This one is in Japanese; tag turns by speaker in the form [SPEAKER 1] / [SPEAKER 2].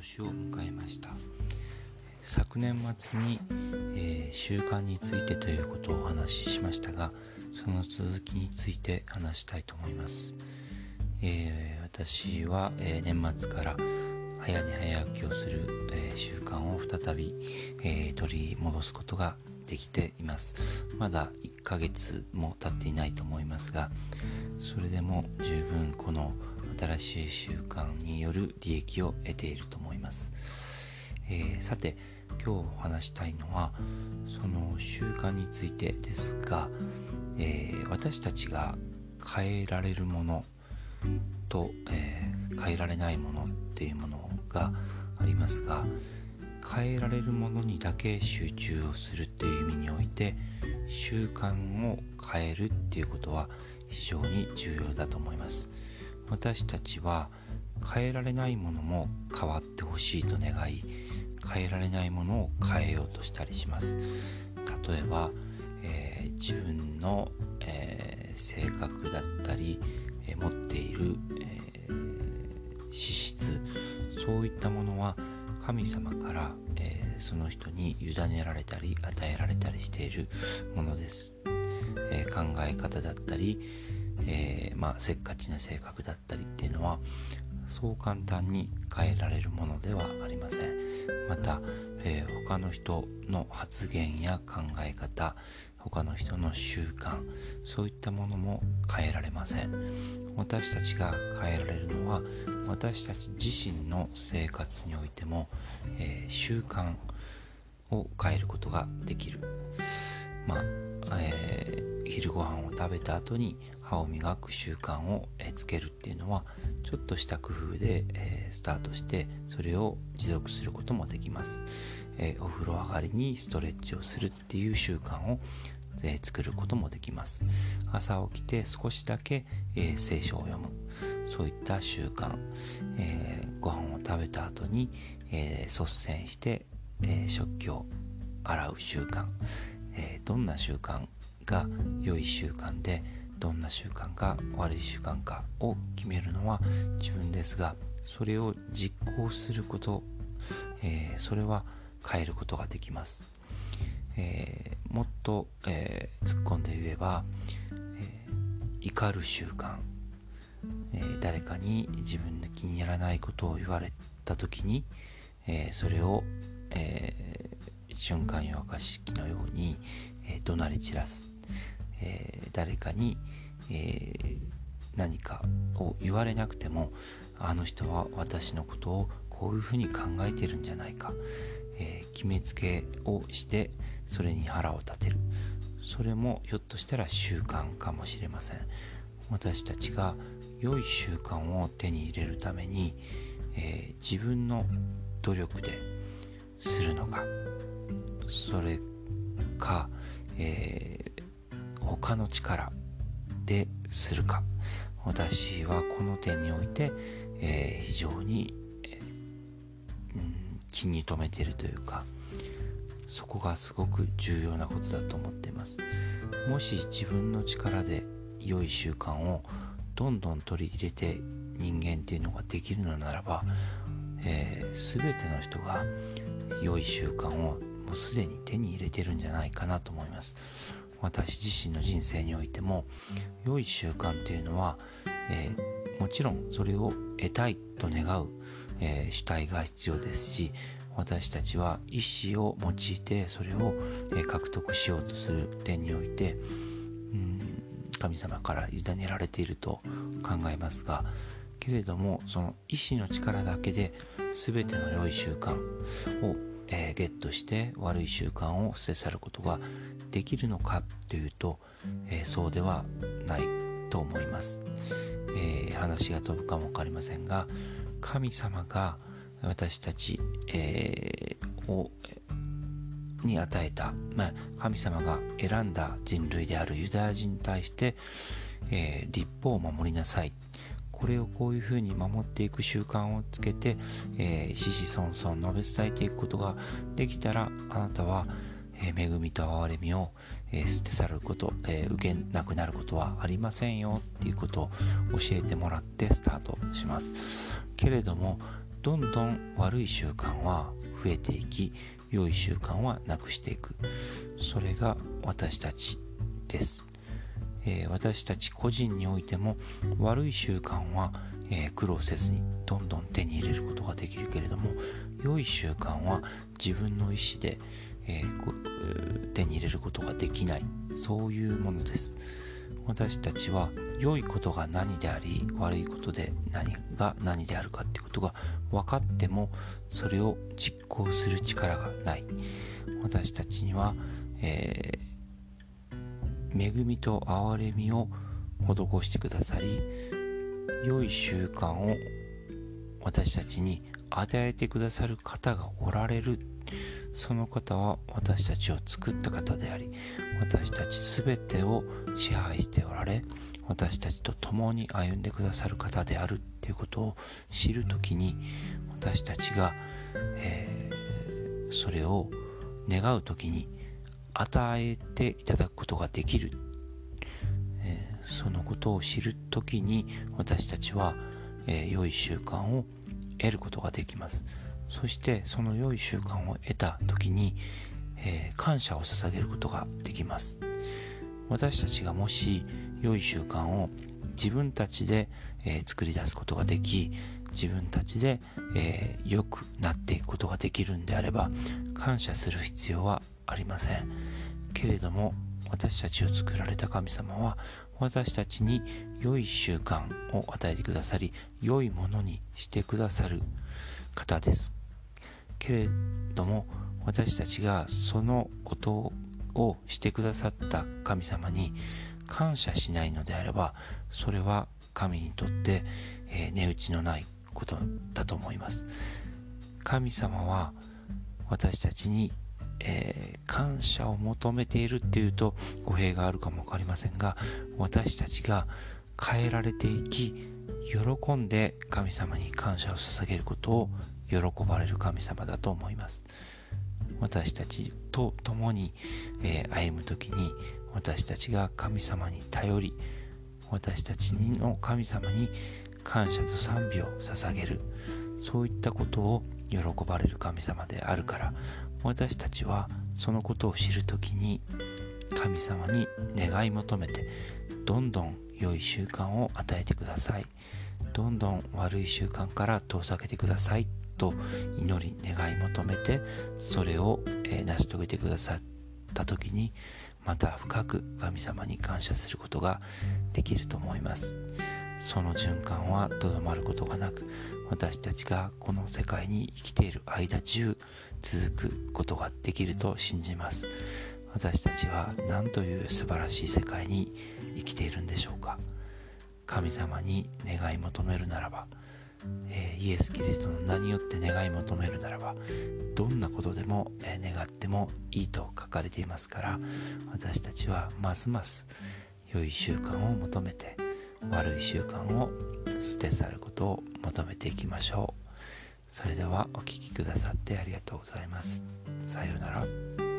[SPEAKER 1] 年を迎えました。昨年末に、えー、習慣についてということをお話ししましたがその続きについて話したいと思います、えー、私は、えー、年末から早寝早起きをする、え習慣を再び、え取り戻すことができています。まだ1ヶ月も経っていないと思いますがそれでも十分この新しい習慣による利益を得ていると思います、えー、さて今日お話したいのはその習慣についてですが、えー、私たちが変えられるものと、えー、変えられないものっていうものがありますが変えられるものにだけ集中をするっていう意味において習慣を変えるっていうことは非常に重要だと思います。私たちは変えられないものも変わってほしいと願い変えられないものを変えようとしたりします。例えば、えー、自分の、えー、性格だったり、えー、持っている、え資質そういったものは神様から、えその人に委ねられたり与えられたりしているものです、え考え方だったり、えー、まあ、せっかちな性格だったりっていうのはそう簡単に変えられるものではありません。また、えー、他の人の発言や考え方他の人の習慣そういったものも変えられません。私たちが変えられるのは私たち自身の生活においても、えー、習慣を変えることができる。まあ、えー、昼ご飯を食べた後に歯を磨く習慣をつけるっていうのはちょっとした工夫で、え、スタートしてそれを持続することもできます、え、お風呂上がりにストレッチをするっていう習慣を、え、作ることもできます。朝起きて少しだけ、え聖書を読む。そういった習慣、えご飯を食べた後に、え率先して、え食器を洗う習慣、えどんな習慣が良い習慣でどんな習慣か悪い習慣かを決めるのは自分ですがそれを実行すること、えー、それは変えることができます、えー、もっと、えー、突っ込んで言えば、え怒る習慣、え誰かに自分の気に入らないことを言われた時に、えそれを、え瞬間湯沸かし器のように、え怒鳴り散らす。えー、誰かに、えー、何かを言われなくてもあの人は私のことをこういうふうに考えてるんじゃないか、えー、決めつけをしてそれに腹を立てる。それもひょっとしたら習慣かもしれません。私たちが良い習慣を手に入れるために、えー、自分の努力でするのかそれか、え他の力でするか。私はこの点において、えー、非常に、えー、うん、気に留めてるというかそこがすごく重要なことだと思っています。もし自分の力で良い習慣をどんどん取り入れて人間っていうのができるのならば、えー、全ての人が良い習慣をもうすでに手に入れてるんじゃないかなと思います。私自身の人生においても良い習慣っていうのは、えー、もちろんそれを得たいと願う、えー、主体が必要ですし私たちは意思を用いてそれを、えー、獲得しようとする点においてうん神様から委ねられていると考えますがけれどもその意志の力だけで全ての良い習慣をえー、ゲットして悪い習慣を捨て去ることができるのかというと、えー、そうではないと思います、えー、話が飛ぶかも分かりませんが神様が私たち、えをに与えた、まあ、神様が選んだ人類であるユダヤ人に対して、え立法を守りなさい。これをこういうふうに守っていく習慣をつけて、えー、子々孫々述べ伝えていくことができたらあなたは、えー、恵みと憐れみを、えー、捨て去ること、えー、受けなくなることはありませんよっていうことを教えてもらってスタートします。けれどもどんどん悪い習慣は増えていき良い習慣はなくしていく。それが私たちです、え、私たち個人においても悪い習慣は、え、苦労せずにどんどん手に入れることができるけれども良い習慣は自分の意思で、え、手に入れることができない。そういうものです。私たちは良いことが何であり悪いことで何が何であるかってことが分かってもそれを実行する力がない。私たちには、えー、恵みと憐れみを施してくださり良い習慣を私たちに与えてくださる方がおられる。その方は私たちを作った方であり私たち全てを支配しておられ私たちと共に歩んでくださる方である。っていうことを知る時に私たちが、えー、それを願う時に与えていただくことができる、えー、そのことを知る時に私たちは、えー、良い習慣を得ることができます。そしてその良い習慣を得た時に、えー、感謝を捧げることができます。私たちがもし良い習慣を自分たちで、えー、作り出すことができ自分たちで、えー、良くなっていくことができるんであれば感謝する必要はありません。けれども私たちを作られた神様は私たちに良い習慣を与えてくださり良いものにしてくださる方です。けれども私たちがそのことをしてくださった神様に感謝しないのであればそれは神にとって、えー、値打ちのないことだと思います。神様は私たちに、えー、感謝を求めているっていうと語弊があるかも分かりませんが私たちが変えられていき喜んで神様に感謝を捧げることを喜ばれる神様だと思います。私たちと共に、えー、歩む時に私たちが神様に頼り私たちの神様に感謝と賛美を捧げる。そういったことを喜ばれる神様であるから私たちはそのことを知る時に神様に願い求めてどんどん良い習慣を与えてください。どんどん悪い習慣から遠ざけてください。と祈り願い求めてそれを、成し遂げてくださった時にまた深く神様に感謝することができると思います。その循環はとどまることがなく私たちがこの世界に生きている間中続くことができると信じます。私たちは何という素晴らしい世界に生きているんでしょうか。神様に願い求めるならばえー、イエス・キリストの名によって願い求めるならばどんなことでも、えー、願ってもいいと書かれていますから私たちはますます良い習慣を求めて悪い習慣を捨て去ることを求めていきましょう。それではお聴きくださってありがとうございます。さようなら。